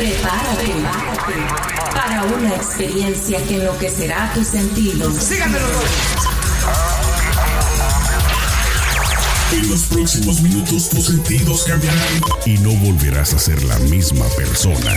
Prepárate, para una experiencia que enloquecerá tus sentidos. Síganmelo. En los próximos minutos tus sentidos cambiarán y no volverás a ser la misma persona.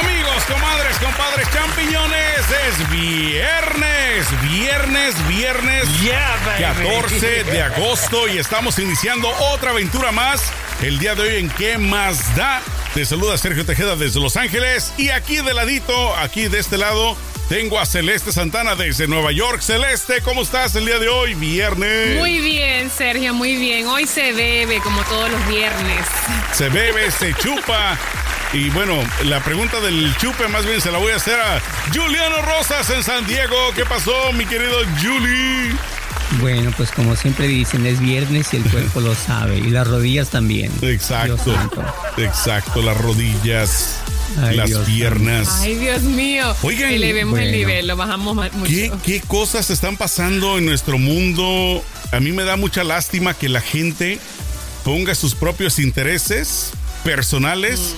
Amigos, comadres, compadres, champiñones, es viernes, viernes, viernes, 14 de agosto y estamos iniciando otra aventura más. El día de hoy en ¿Qué más da? Te saluda Sergio Tejeda desde Los Ángeles y aquí de ladito, aquí de este lado, tengo a Celeste Santana desde Nueva York. Celeste, ¿cómo estás el día de hoy, viernes? Muy bien, Sergio, muy bien. Hoy se bebe como todos los viernes. Se bebe, se chupa. Y bueno, la pregunta del chupe más bien se la voy a hacer a Juliano Rosas en San Diego. ¿Qué pasó, mi querido Julie? Bueno, pues como siempre dicen, es viernes y el cuerpo lo sabe. Y las rodillas también. Exacto. Exacto, las rodillas, Ay, las Dios piernas. Ay, Dios mío. Oigan, Elevemos el bueno. nivel, lo bajamos mucho. ¿Qué, qué cosas están pasando en nuestro mundo? A mí me da mucha lástima que la gente ponga sus propios intereses personales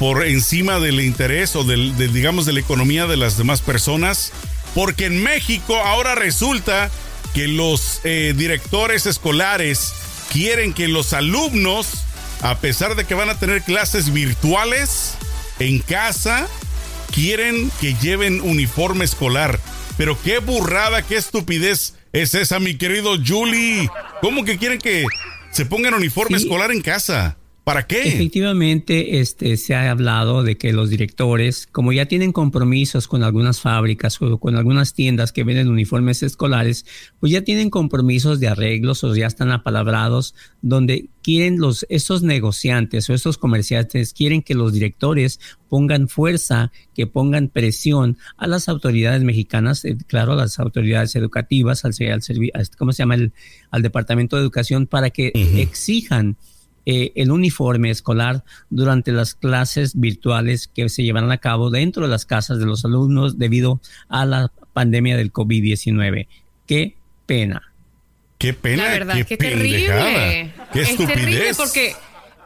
por encima del interés o del, de, digamos de la economía de las demás personas. Porque en México ahora resulta que los eh, directores escolares quieren que los alumnos, a pesar de que van a tener clases virtuales en casa, quieren que lleven uniforme escolar. Pero qué burrada, qué estupidez es esa, mi querido Julie. ¿Cómo que quieren que se pongan uniforme Sí. escolar en casa? ¿Para qué? Efectivamente, este, se ha hablado de que los directores, como ya tienen compromisos con algunas fábricas o con algunas tiendas que venden uniformes escolares, pues ya tienen compromisos de arreglos o ya están apalabrados, donde quieren los, estos negociantes o estos comerciantes quieren que los directores pongan fuerza, que pongan presión a las autoridades mexicanas, eh, claro, a las autoridades educativas, al, al servi- a- ¿cómo se llama? El, al Departamento de Educación para que exijan eh, el uniforme escolar durante las clases virtuales que se llevarán a cabo dentro de las casas de los alumnos debido a la pandemia del COVID-19. Qué pena. Qué pena, La verdad, qué qué terrible. Qué es estupidez. terrible porque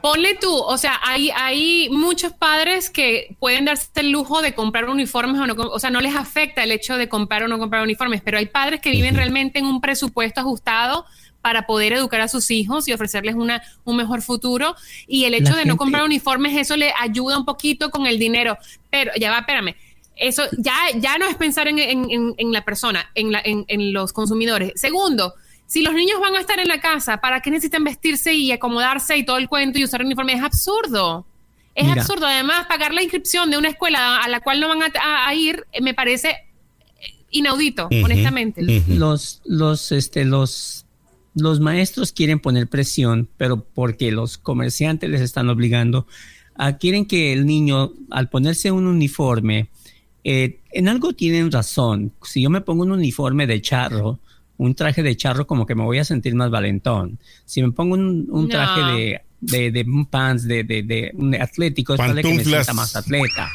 ponle tú, o sea, hay, hay muchos padres que pueden darse el lujo de comprar uniformes o no, o sea, no les afecta el hecho de comprar o no comprar uniformes, pero hay padres que viven realmente en un presupuesto ajustado para poder educar a sus hijos y ofrecerles una, un mejor futuro. Y el hecho La de no comprar uniformes, eso le ayuda un poquito con el dinero. Pero ya va, espérame. Eso ya, ya no es pensar en, en- en- en la persona, en, la- en- en los consumidores. Segundo, si los niños van a estar en la casa, ¿para qué necesitan vestirse y acomodarse y todo el cuento y usar uniforme? Es absurdo. Es Mira. absurdo. Además, pagar la inscripción de una escuela a la cual no van a, a- a ir eh, me parece eh, inaudito, honestamente. Los, los, este, los, los maestros quieren poner presión, pero porque los comerciantes les están obligando a quieren que el niño, al ponerse un uniforme, eh, en algo tienen razón. Si yo me pongo un uniforme de charro, un traje de charro, como que me voy a sentir más valentón. Si me pongo un, un No. traje de, de, de un pants de, de, de un atlético, es probable que me sienta más atleta.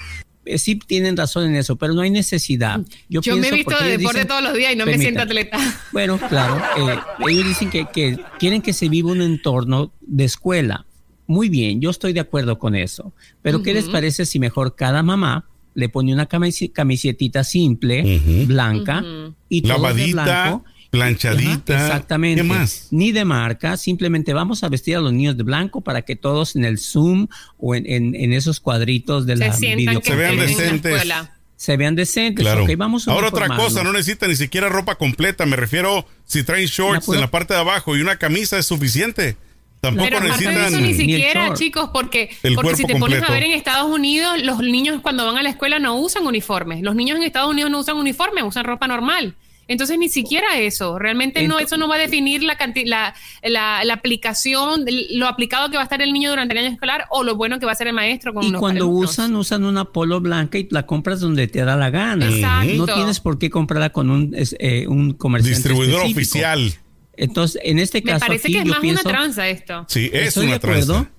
Eh, Sí tienen razón en eso, pero no hay necesidad. Yo, Yo me he pienso, visto porque de ellos deporte dicen- todos los días y no me siento atleta. bueno, claro. eh, ellos dicen que, que quieren que se viva un entorno de escuela. Muy bien, yo estoy de acuerdo con eso. Pero ¿qué les parece si mejor cada mamá le pone una camisetita simple, blanca, Ujú. y todo de blanco? Planchadita. Ajá, exactamente. ¿Qué más? Ni de marca, simplemente vamos a vestir a los niños de blanco para que todos en el Zoom o en, en- en esos cuadritos de la Se sientan que Se vean estén en la decentes. escuela. se vean decentes. Claro. Ok, vamos a Ahora otra cosa, no necesita ni siquiera ropa completa. Me refiero, si traen shorts La en la parte de abajo y una camisa es suficiente. Tampoco Pero aparte de necesitan. eso ni siquiera, chicos, porque, El porque si cuerpo te pones completo. a ver en Estados Unidos, los niños cuando van a la escuela no usan uniformes. Los niños en Estados Unidos no usan uniformes, usan ropa normal. Entonces ni siquiera eso, realmente no, eso no va a definir la, la, la, la aplicación, lo aplicado que va a estar el niño durante el año escolar o lo bueno que va a ser el maestro con Y los cuando alumnos. usan, usan una polo blanca y la compras donde te da la gana. Exacto. No tienes por qué comprarla con un, es- eh, un comerciante Distribuidor específico. oficial. Entonces, en este Me caso, parece aquí que es yo más pienso, una tranza esto. Sí, es Estoy de una acuerdo. tranza.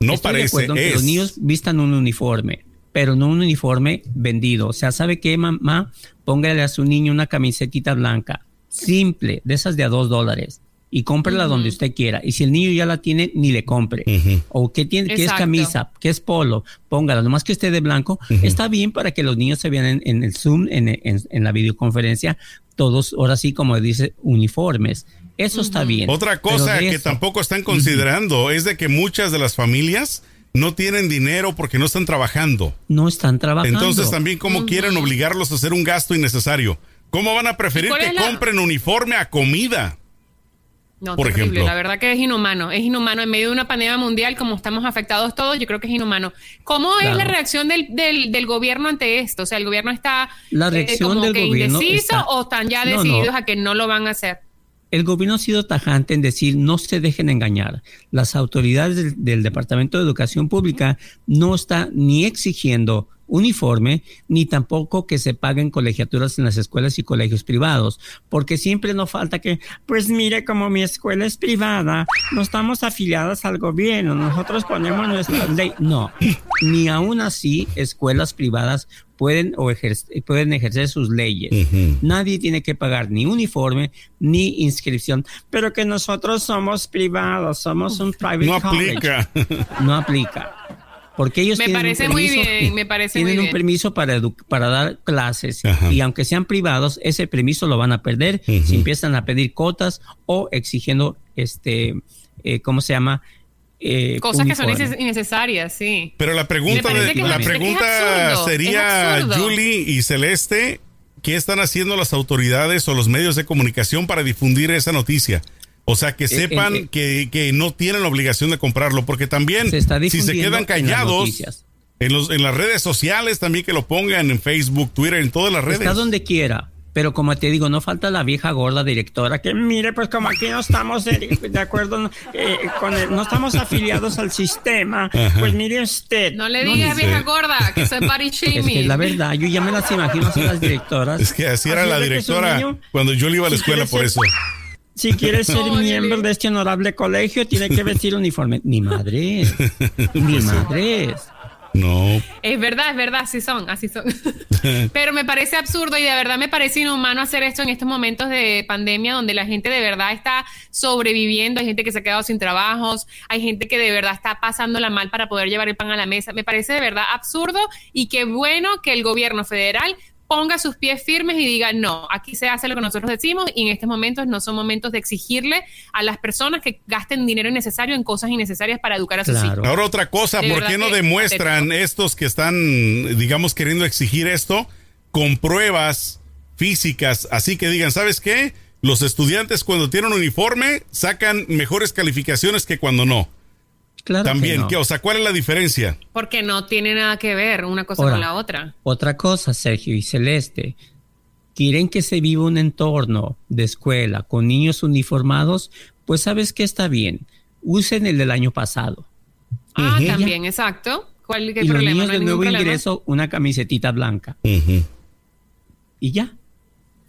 No Estoy de parece, acuerdo en que los niños vistan un uniforme, pero no un uniforme vendido. O sea, ¿sabe qué, mamá? Póngale a su niño una camisetita blanca, simple, de esas de a dos dólares, y cómprela donde usted quiera. Y si el niño ya la tiene, ni le compre. O que tiene, que es camisa, que es polo, póngala, nomás que esté de blanco. Está bien para que los niños se vean en, en el Zoom, en, en- en la videoconferencia, todos, ahora sí, como dice, uniformes. Eso está bien. Otra cosa que eso- tampoco están considerando es de que muchas de las familias no tienen dinero porque no están trabajando. no están trabajando. Entonces también cómo quieren obligarlos a hacer un gasto innecesario. ¿Cómo van a preferir que la- compren uniforme a comida? No, Por terrible. ejemplo. La verdad que es inhumano. Es inhumano. En medio de una pandemia mundial, como estamos afectados todos, yo creo que es inhumano. ¿Cómo es la reacción del, del, del gobierno ante esto? O sea, ¿el gobierno está La eh, reacción como del que gobierno indeciso está- o están ya No, no. decididos a que no lo van a hacer? El gobierno ha sido tajante en decir no se dejen engañar. Las autoridades del, Departamento de Educación Pública no están ni exigiendo uniforme ni tampoco que se paguen colegiaturas en las escuelas y colegios privados, porque siempre nos falta que, pues mire, como mi escuela es privada, no estamos afiliadas al gobierno, nosotros ponemos nuestra ley. No, ni aún así escuelas privadas pueden, o ejer- pueden ejercer sus leyes. Nadie tiene que pagar ni uniforme ni inscripción, pero que nosotros somos privados, somos un private No college. aplica. No aplica. Porque ellos Me tienen parece un muy permiso, bien, me parece tienen muy un bien. permiso para dar clases Ajá. y aunque sean privados, ese permiso lo van a perder si empiezan a pedir cotas o exigiendo este eh, ¿cómo se llama? Eh, Cosas que son innecesarias, sí. Pero la pregunta, de- la es pregunta absurdo, sería. Julie y Celeste, ¿qué están haciendo las autoridades o los medios de comunicación para difundir esa noticia? O sea, que sepan eh, eh. que, que no tienen la obligación de comprarlo, porque también Se está si se quedan en callados noticias. en, los, en las redes sociales, también que lo pongan en Facebook, Twitter, en todas las redes. Está donde quiera. Pero como te digo, no falta la vieja gorda directora que mire, pues como aquí no estamos de, de acuerdo eh, con el- no estamos afiliados al sistema, pues mire usted. No le digas dice. vieja gorda, que Es shaming. es la verdad, yo ya me las imagino así las directoras. Es que así era la directora niño, cuando yo le iba a la escuela por eso. Si quiere ser miembro de este honorable colegio, tiene que vestir uniforme. Ni madre, ni madre. No, Es verdad, es verdad, así son, así son. Pero me parece absurdo y de verdad me parece inhumano hacer esto en estos momentos de pandemia donde la gente de verdad está sobreviviendo, hay gente que se ha quedado sin trabajos, hay gente que de verdad está pasándola mal para poder llevar el pan a la mesa. Me parece de verdad absurdo y qué bueno que el gobierno federal ponga sus pies firmes y diga, no, aquí se hace lo que nosotros decimos y en estos momentos no son momentos de exigirle a las personas que gasten dinero innecesario en cosas innecesarias para educar a sus Claro. hijos. Ahora otra cosa, ¿por qué no que- demuestran estos que están, digamos, queriendo exigir esto con pruebas físicas? Así que digan, ¿sabes qué? Los estudiantes cuando tienen uniforme sacan mejores calificaciones que cuando no. Claro que También, no. ¿qué? o sea, ¿cuál es la diferencia? Porque no tiene nada que ver una cosa Ahora, con la otra. Otra cosa, Sergio y Celeste. ¿Quieren que se viva un entorno de escuela con niños uniformados? Pues sabes que está bien. Usen el del año pasado. Ah, también, exacto. ¿Cuál qué y los problema? niños No hay de nuevo problema. ingreso, una camisetita blanca. Y ya.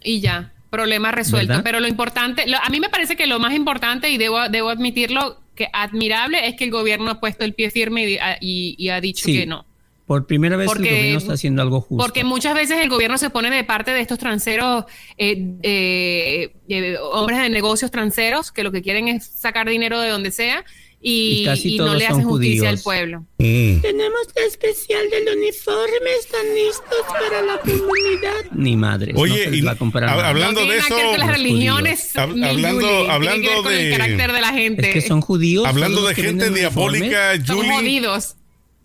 Y ya, problema resuelto. ¿Verdad? Pero lo importante, lo- a mí me parece que lo más importante, y debo, debo admitirlo, que admirable es que el gobierno ha puesto el pie firme y, a- y- y ha dicho Sí. que no. Por primera vez Porque- el gobierno está haciendo algo justo. Porque muchas veces el gobierno se pone de parte de estos transeros, eh, eh, eh, hombres de negocios transeros, que lo que quieren es sacar dinero de donde sea y, Y casi y no todos le son hacen justicia judíos. al pueblo. Mm. Tenemos la especial del uniforme, están listos para la comunidad. Ni madre. Oye, no y va a hablando no de que eso, las religiones. Hab- hablando- hablando que ver con de- el carácter de la gente. Es que son judíos. Hablando de que gente diabólica, Son Julie. jodidos.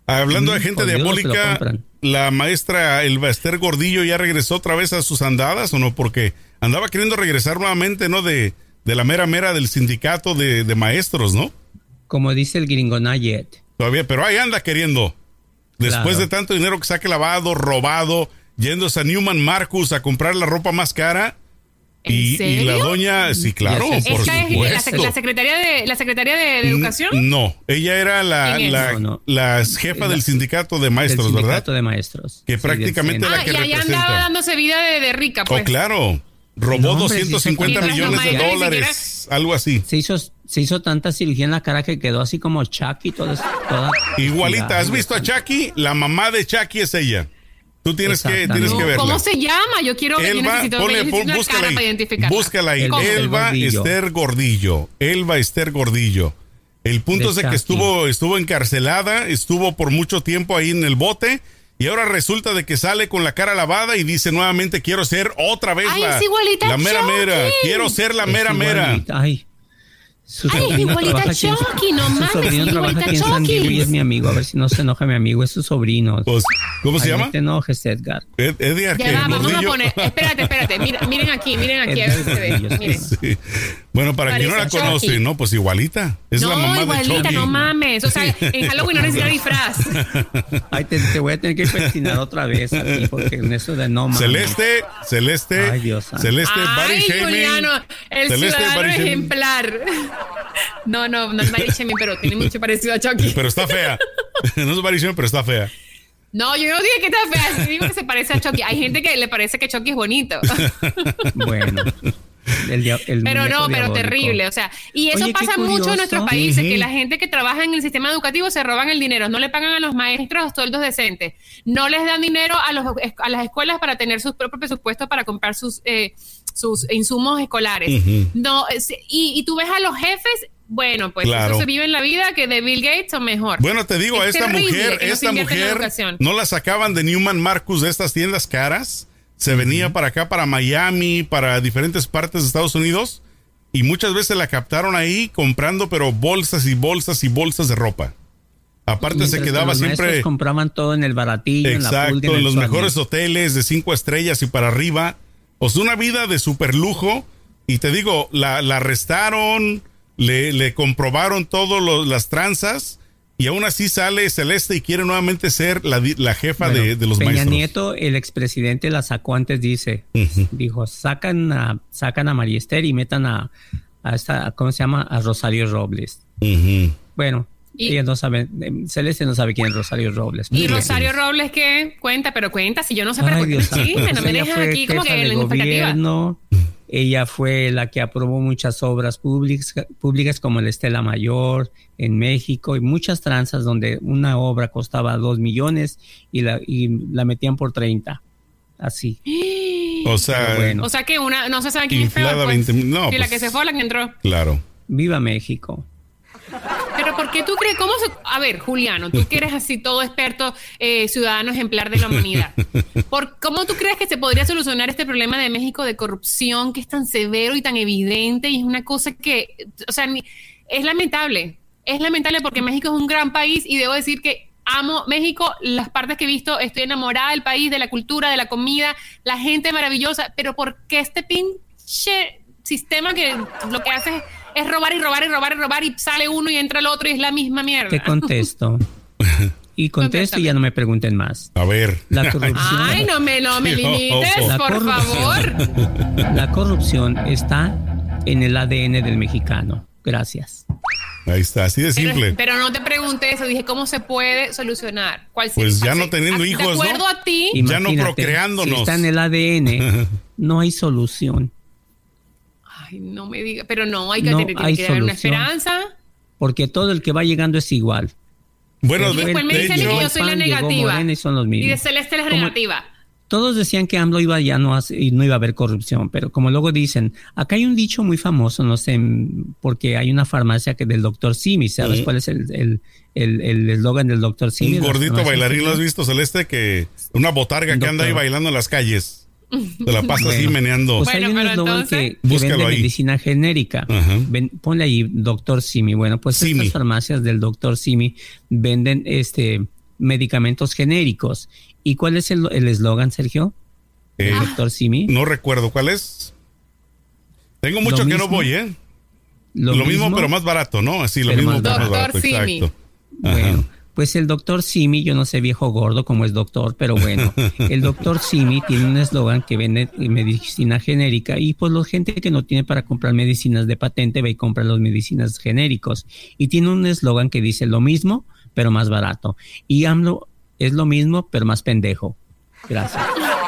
Hablando de Mm, gente jodidos, diabólica, la maestra el Esther Gordillo ya regresó otra vez a sus andadas o no, porque andaba queriendo regresar nuevamente, ¿no? De, de la mera mera del sindicato de, de maestros, ¿no? Como dice el gringo Nayet. Todavía, pero ahí anda queriendo. Después Claro. de tanto dinero que saque lavado, robado, yéndose a Newman Marcus a comprar la ropa más cara. ¿En Y, y la doña, sí, claro, por ¿Esta es la, supuesto. sec- la secretaria de la secretaria de, educación? No, ella era la, la, No, no. la jefa La- del sindicato de Del maestros, ¿verdad? sindicato de maestros. Que Sí, del prácticamente la Ah, que y representa. andaba dándose vida de, de rica, Oh, pues. claro. Robó No, hombre, sí 250 son Mientras los millones de dólares siquiera- caras, algo así. Se hizo, se hizo tanta cirugía en la cara que quedó así como Chucky, toda, toda Igualita, ¿has visto a Chucky? La mamá de Chucky es ella. Tú tienes que, tienes que verla. ¿Cómo se llama? Yo quiero yo Elba, necesito, ponle, yo necesito pon- una búscala cara ahí. para identificarla. Búscala ahí. ¿Cómo? Elba Gordillo. Esther Gordillo. Elba Esther Gordillo. El punto De es de que estuvo, estuvo encarcelada, estuvo por mucho tiempo ahí en el bote. Y ahora resulta de que sale con la cara lavada y dice nuevamente quiero ser otra vez Ay, la, es igualita a la mera Chucky. mera. Quiero ser la Es mera mera. Ay. Su Ay, sobrino igualita Chucky, no su mames, sobrino trabaja igualita aquí en San Diego y es mi amigo. A ver si no se enoja mi amigo. Es su sobrino. Pues, ¿Cómo se Ay, llama? No te enojes, Edgar. Ed- Edgar, Ya ¿qué? va, vamos a Gordillo. poner. Espérate, espérate. Mira, miren aquí, miren aquí. A ver si se ve. Miren. Sí. Bueno, para quien no la Parece conoce, Chucky. no, pues igualita. Es no, la mamá de igualita, Chucky. no mames. O sea, en Halloween no necesita disfraz. Ay, te, te voy a tener que persinar otra vez a ti porque en eso de no mames. Celeste, Celeste, Ay, Dios. Celeste Ay, shaming. Juliano, el Celeste ciudadano ejemplar. No, no, no es shaming, pero tiene mucho parecido a Chucky. Pero está fea. no es shaming, pero está fea. No, yo no dije que está fea, sí digo que se parece a Chucky. Hay gente que le parece que Chucky es bonito. Bueno. El dia- el Pero no, pero diabólico. terrible, o sea, y eso Oye, pasa mucho en nuestros países, Ujú. que la gente que trabaja en el sistema educativo se roban el dinero, no le pagan a los maestros sueldos decentes, no les dan dinero a, los, a las escuelas para tener sus propios presupuestos para comprar sus, eh, sus insumos escolares. No, es- y, y tú ves a los jefes, bueno, pues Claro. eso se vive en la vida que de Bill Gates o mejor. Bueno, te digo, Es esta mujer, esta mujer educación. no la sacaban de Newman Marcus de estas tiendas caras. Se venía para acá, para Miami, para diferentes partes de Estados Unidos. Y muchas veces la captaron ahí comprando, pero bolsas y bolsas y bolsas de ropa. Aparte Mientras se que quedaba siempre... compraban todo en el baratillo, en la Exacto, pulga, en los mejores hoteles de cinco estrellas y para arriba. O sea, una vida de super lujo. Y te digo, la, la arrestaron, le, le comprobaron todas las tranzas. Y aún así sale Celeste y quiere nuevamente ser la, la jefa Bueno, de, de los Peña maestros. Nieto, el expresidente, la sacó antes, dice. Dijo, sacan a, sacan a María Esther y metan a, a esta, ¿cómo se llama? A Rosario Robles. Bueno, Y- ella no sabe, eh, Celeste no sabe quién es Rosario Robles. y. Rosario Robles, ¿qué? Cuenta, pero cuenta, si yo no sé, Ay, pero cuenta Dios santo. no me fue aquí como que en la expectativa. Ella fue la que aprobó muchas obras públicas, públicas como el Estela Mayor en México y muchas tranzas donde una obra costaba dos millones y la, y la metían por 30. Así. O sea, bueno. O sea que una, no se sabe quién. Inflada Pues. 20 mil- no, la pues- que se fue la que entró. claro. Viva México. Pero ¿por qué tú crees? ¿Cómo? A ver, Juliano, tú que eres así todo experto, eh, ciudadano ejemplar de la humanidad. ¿Por ¿Cómo tú crees que se podría solucionar este problema de México de corrupción que es tan severo y tan evidente? Y es una cosa que. O sea, es lamentable. Es lamentable porque México es un gran país y debo decir que. Amo México, las partes que he visto, estoy enamorada del país, de la cultura, de la comida, la gente maravillosa, pero ¿por qué este pinche sistema que lo que hace es, es robar y robar y robar y robar y sale uno y entra el otro y es la misma mierda? Te contesto. Y contesto y ya no me pregunten más. A ver. La corrupción. Ay, no me, no me limites. La por favor. La corrupción está en el ADN del mexicano. Gracias. Ahí está, así de simple. pero no te pregunté eso, dije cómo se puede solucionar. ¿Cuál Pues ya no teniendo hijos, De ¿no? acuerdo a ti, Ya no procreándonos. Si está en el ADN, no hay solución. Ay, no me diga, pero no, hay que, No tiene hay que haber una solución. esperanza. Porque todo el que va llegando es igual. Bueno, Y de, después me dicen que yo soy la negativa. Y son los Y de mismos. Celeste es la Como- negativa. Todos decían que AMLO iba ya no, y no iba a haber corrupción, pero como luego dicen, acá hay un dicho muy famoso, no sé, porque hay una farmacia que del doctor Simi, ¿sabes Ujú. cuál es el el el el eslogan del doctor Simi? un gordito bailarín. ¿lo has visto, Celeste? Que una botarga que anda ahí Doctor. bailando en las calles. Se la pasa así Bueno, meneando. Pues hay Bueno, un pero eslogan entonces- que, que Búscalo vende ahí. medicina genérica. Ven- ponle ahí doctor Simi. Bueno, pues Simi. estas farmacias del doctor Simi venden este medicamentos genéricos. ¿Y cuál es el el eslogan, Sergio? Eh, doctor Simi. no recuerdo cuál es. Tengo mucho Lo que no voy, ¿eh? Lo, mismo, pero más barato, ¿no? Así, lo pero mismo, más pero más barato. barato. Doctor Simi. Exacto. Ajá. Bueno, pues el doctor Simi, yo no sé viejo gordo como es doctor, pero bueno, el doctor Simi tiene un eslogan que vende medicina genérica y pues la gente que no tiene para comprar medicinas de patente va y compra las medicinas genéricos. Y tiene un eslogan que dice lo mismo, pero más barato. Y AMLO es lo mismo, pero más pendejo. Gracias.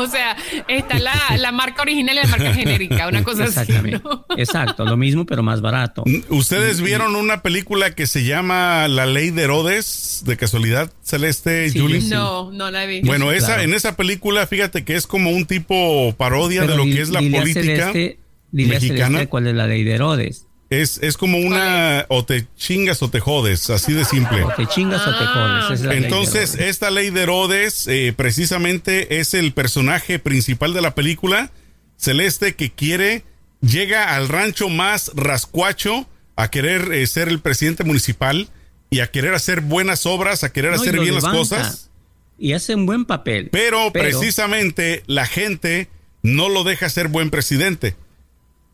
O sea, está la, la marca original y la marca genérica, una cosa así. Exactamente. ¿no? Exacto, lo mismo pero más barato. ¿Ustedes vieron una película que se llama La Ley de Herodes? De casualidad, Celeste, Sí, Julie. yo sí. No, no la vi. Bueno, Sí, esa, claro. en esa película, fíjate que es como un tipo parodia Pero de lo que es la política Celeste- dile a mexicana. Celeste cuál es la ley de Herodes. Es, es como una o te chingas o te jodes, así de simple. O te chingas o te Ah, jodes. es la Entonces, esta ley de Herodes eh, precisamente es el personaje principal de la película, Celeste, que quiere, llega al rancho más rascuacho a querer eh, ser el presidente municipal y a querer hacer buenas obras, a querer No, hacer bien las cosas. Y hace un buen papel. Pero, precisamente la gente no lo deja ser buen presidente.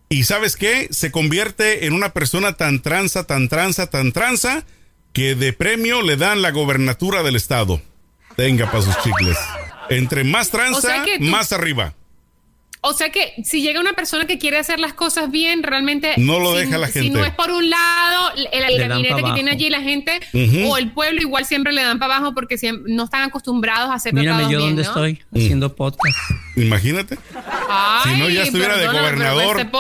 Y sabes qué? Se convierte en una persona tan tranza, tan tranza, tan tranza, que de premio le dan la gobernatura del estado. Tenga para sus chicles. Entre más tranza, O sea más arriba. O sea que si llega una persona que quiere hacer las cosas bien, realmente No lo si- deja la Si gente. no es por un lado el, el gabinete que tiene allí la gente o el pueblo igual siempre le dan para abajo porque no están acostumbrados a hacer Mírame tratados yo bien, ¿no? estoy haciendo podcast. Imagínate. Ay, Si no, ya estuviera de gobernador. este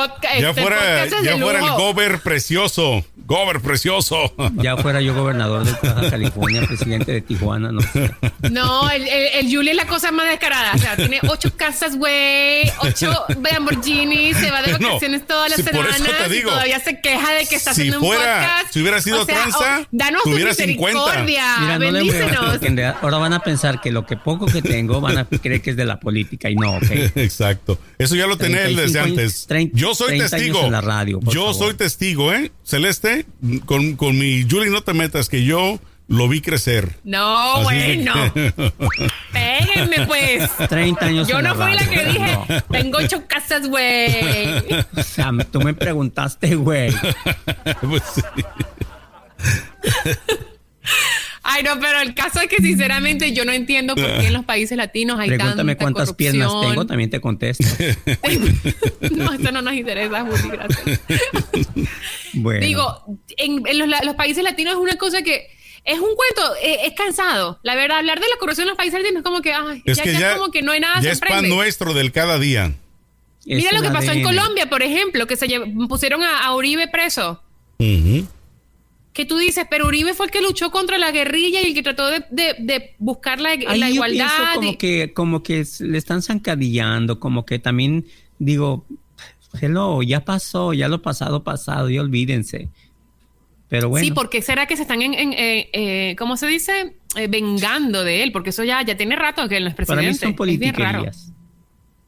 ya este fuera, podcast es ya de fuera el gober precioso. Gober precioso. Ya fuera yo gobernador de Baja California, presidente de Tijuana, no sé. No, el, el, el Julie es la cosa más descarada. O sea, tiene ocho casas, güey, ocho Lamborghini, se va de No, vacaciones todas las sí, por eso semanas y todavía se queja de que está Si haciendo fuera- un podcast. si hubiera sido O sea, tranza, oh, danos tu tuviera 50. misericordia, Mira, no le voy a bendícenos. porque en realidad ahora van a pensar que lo que poco que tengo van a creer que es de la política y no, ok. Exacto. Eso ya lo tenía él desde 35 años- antes. 30 Yo soy 30 años testigo. en la radio, por yo favor. soy testigo, ¿eh? Celeste, con, con mi Julie, no te metas, que yo lo vi crecer. No, Así bueno. que- Péguenme, pues. 30 años Yo no fui la que dije, no. tengo ocho casas, güey. O sea, tú me preguntaste, güey. Pues sí. Ay, no, pero el caso es que sinceramente yo no entiendo por qué en los países latinos hay Pregúntame tanta cuántas piernas tengo, también te contesto. no, esto no nos interesa, Juli, gracias. Bueno, Digo, en, en los, la- los países latinos es una cosa que es un cuento, eh, es cansado. La verdad, hablar de la corrupción en los países latinos es como que, ay, Es ya, que ya ya, como que no hay nada ya es pan nuestro del cada día. es Mira lo que pasó en. Colombia, por ejemplo, que se pusieron a, a Uribe preso. Que tú dices, pero Uribe fue el que luchó contra la guerrilla y el que trató de, de- de buscar la, Ahí la igualdad. como y- que, como que le están zancadillando, como que también digo, hello, ya pasó, ya lo pasado, pasado, y olvídense. Pero bueno, Sí, porque será que se están, en, en, eh, eh, ¿cómo se dice? Eh, vengando de él, porque eso ya, ya tiene rato que él no es para mí presidente. son Es bien raro. politiquerías.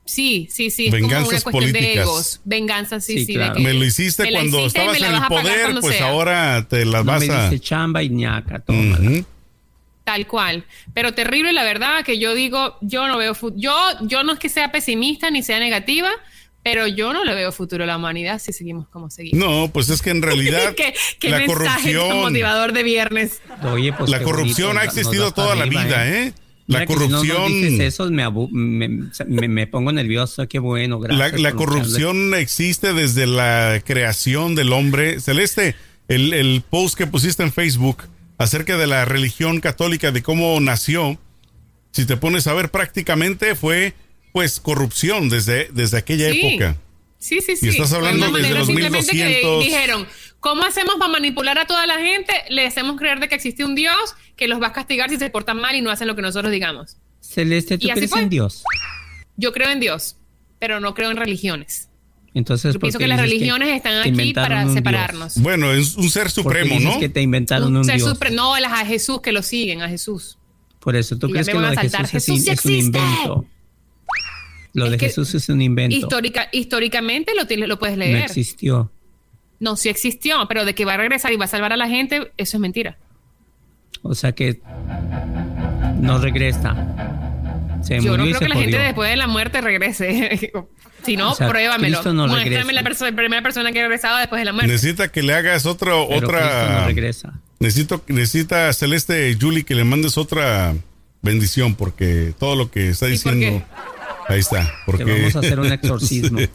Sí, sí, sí. Es como Venganzas una cuestión de políticas. egos. Venganza, sí, Sí, sí. claro. de que Me lo hiciste me cuando hiciste estabas en el vas poder, pues sea. ahora te las No vas me a... dice chamba y ñaca, tómala. Ujú. Tal cual. Pero terrible, la verdad, que yo digo, yo no veo. Yo, yo no es que sea pesimista ni sea negativa, pero yo no le veo futuro a la humanidad si seguimos como seguimos. No, pues es que en realidad ¿Qué, qué la mensaje corrupción, motivador de viernes. Oye, pues la corrupción bonito, ha existido toda la vida, ¿eh? La Mira que si no corrupción, dices eso, me, abu- me, me- me pongo nervioso. Qué bueno, la, gracias. la lucharle. corrupción existe desde la creación del hombre. Celeste, el, el post que pusiste en Facebook acerca de la religión católica, de cómo nació, si te pones a ver prácticamente fue pues corrupción desde, desde aquella Sí. época. Sí, sí, sí. Y estás hablando una desde manera los simplemente que 1200. dijeron, ¿cómo hacemos para manipular a toda la gente? Le hacemos creer de que existe un Dios que los va a castigar si se portan mal y no hacen lo que nosotros digamos. Celeste, ¿tú crees en Dios? Yo creo en Dios, pero no creo en religiones. Entonces, Yo ¿por pienso que las religiones están aquí para Dios? separarnos. Bueno, es un ser ¿Por qué supremo, ¿no? que te inventaron un, Un ser Dios? no, las a Jesús que lo siguen, a Jesús. Por eso, ¿tú Y crees que lo de a saltar. Jesús es, Jesús sí es un invento? Lo Es de Jesús es un invento. Histórica, históricamente lo, tienes- lo puedes no leer. existió. No, sí existió, pero de que va a regresar y va a salvar a la gente, eso es mentira. O sea que no regresa. Se Yo no creo que la gente después de la muerte regrese. si no, O sea, pruébamelo. No Muéstrame la, perso- primera persona que ha regresado después de la muerte. Necesita que le hagas otra, Pero otra. no regresa. Necesito, necesita Celeste Julie que le mandes otra bendición porque todo lo que está ¿Y por diciendo. Ahí está. Te Porque vamos a hacer un exorcismo.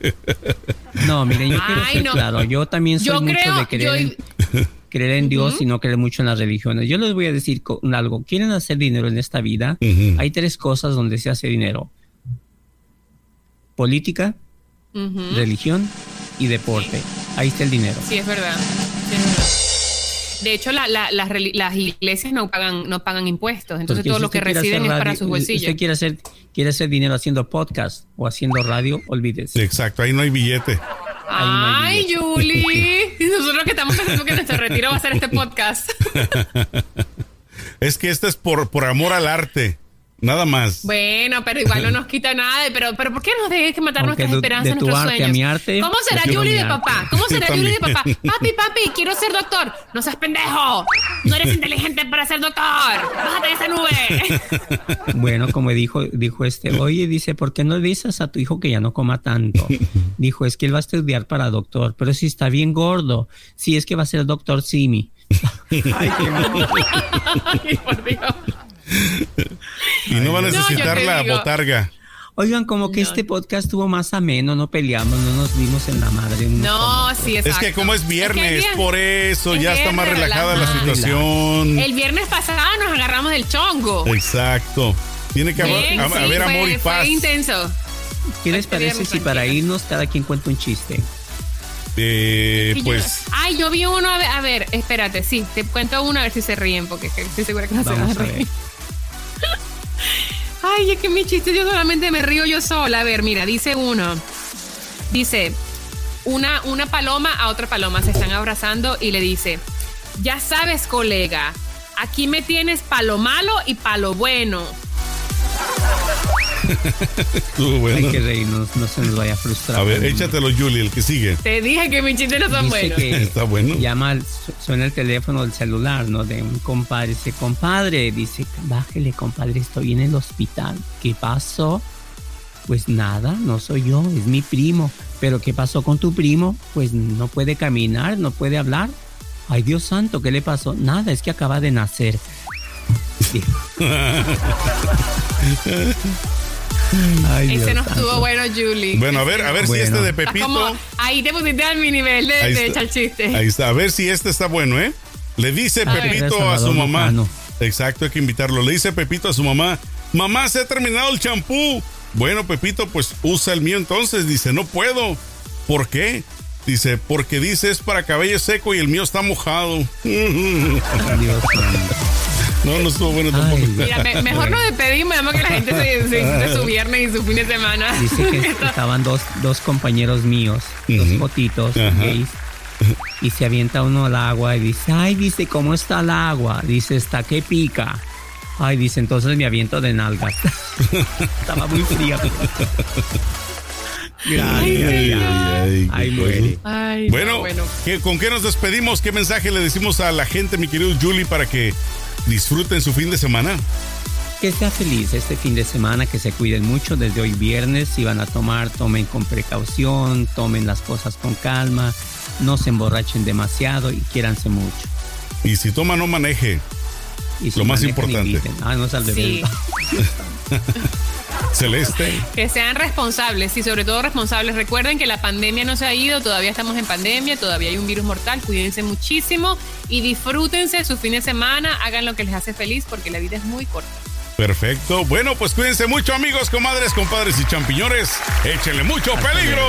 No, miren, yo quiero Ay, ser no. claro. Yo también soy Yo mucho creo- de creer, yo- en, creer en Dios y no creer mucho en las religiones. Yo les voy a decir algo. ¿Quieren hacer dinero en esta vida? Hay tres cosas donde se hace dinero. política, religión y deporte. Ahí está el dinero. Sí, es verdad. Sí, es verdad. De hecho, la- la- las, reli- las iglesias no pagan, no pagan impuestos, entonces todo si lo que reciben es para sus bolsillos. Usted quiere hacer, quiere hacer dinero haciendo podcast o haciendo radio, olvídese. Exacto, ahí no hay billete. No hay Ay, billete. Julie. Y Nosotros que estamos pensando que nuestro retiro va a ser este podcast. Es que este es por, por amor al arte. Nada más. Bueno, pero igual no nos quita nada. Pero, pero ¿por qué nos dejes que matar Aunque nuestras de- esperanzas, de tu nuestros arte a sueños? mi arte, ¿Cómo será Julie de papá? ¿Cómo será Julie de papá? Papi, papi, quiero ser doctor. No seas pendejo. No eres inteligente para ser doctor. Bájate de esa nube. Bueno, como dijo, dijo este, oye, dice, ¿por qué no le dices a tu hijo que ya no coma tanto? Dijo, es que él va a estudiar para doctor, pero si está bien gordo, sí es que va a ser doctor Simi. Ay, qué mal. Ay, por Dios. Y no va a necesitar la digo. botarga. Oigan, como que este podcast estuvo más ameno, no peleamos, no nos vimos en la madre. No, sí, exacto. Es que como es que viernes, el vier- por eso ya está más viernes relajada la situación. El viernes pasado nos agarramos del chongo. Exacto. Tiene que haber, Bien, a- sí, haber fue- amor y paz. Fue intenso. ¿Qué les este parece viernes si para irnos cada quien cuenta un chiste? Eh, yo- pues ay, yo vi uno, a ver, a ver, espérate, sí, te cuento uno a ver si se ríen, porque estoy segura que no se van a a reír. ver. Ay, es que mi chiste yo solamente me río yo sola. A ver, mira, dice uno. Dice, una, una paloma a otra paloma se están abrazando y le dice, ya sabes, colega, aquí me tienes palo malo y palo bueno. Estuvo bueno. Hay que reírnos, no se nos vaya a frustrar. A ver, échatelo, Julie, el que sigue. Te dije que mis chistes no son buenos. Está bueno. llama, suena el teléfono del celular, ¿no? De un compadre. Dice, compadre, dice, bájele, compadre, estoy en el hospital. ¿Qué pasó? Pues nada, no soy yo, es mi primo. Pero ¿qué pasó con tu primo? Pues no puede caminar, no puede hablar. Ay, Dios santo, ¿qué le pasó? Nada, es que acaba de nacer. Sí. Ay, Ese Dios no santo. estuvo bueno, Julie. Bueno, a ver, a ver si este de Pepito. como- ahí te pusiste a mi nivel de, Ahí de está. echar chistes. Ahí está, a ver si este está bueno, ¿eh? Le dice A ver. Pepito a su mamá. Lujano. Exacto, hay que invitarlo. Le dice Pepito a su mamá, mamá, se ha terminado el champú. Bueno, Pepito, pues usa el mío entonces. Dice, no puedo. ¿Por qué? Dice, porque dice es para cabello seco y el mío está mojado. Dios. No, no estuvo bueno tampoco. Ay. Mira, me- mejor nos despedimos, además que la gente se, se disfrute su viernes y su fin de semana. Dice que estaban dos, dos compañeros míos, dos Ajá. gays, y se avienta uno al agua y dice, ay, dice, ¿cómo está el agua? Dice, está que pica. Ay, dice, entonces me aviento de nalgas. Estaba muy fría. Gracias. Ay, ay, ay, Ay, muere. Bueno, bueno. ¿qué- ¿con qué nos despedimos? ¿Qué mensaje le decimos a la gente, mi querido Julie, para que disfruten su fin de semana? Que sea feliz este fin de semana, que se cuiden mucho desde hoy viernes. Si van a tomar, tomen con precaución, tomen las cosas con calma, no se emborrachen demasiado y quiéranse mucho. Y si toma, no maneje. Y si Lo más importante. Ah, no es al Sí. Celeste. Que sean responsables y sobre todo responsables. Recuerden que la pandemia no se ha ido, todavía estamos en pandemia, todavía hay un virus mortal, cuídense muchísimo y disfrútense su fin de semana, hagan lo que les hace feliz porque la vida es muy corta. Perfecto. Bueno, pues cuídense mucho, amigos, comadres, compadres y champiñones. Échenle mucho peligro.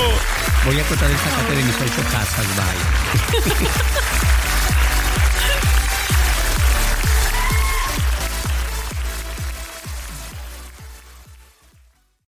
Voy a cortar el sacate de mis ocho casas, bye.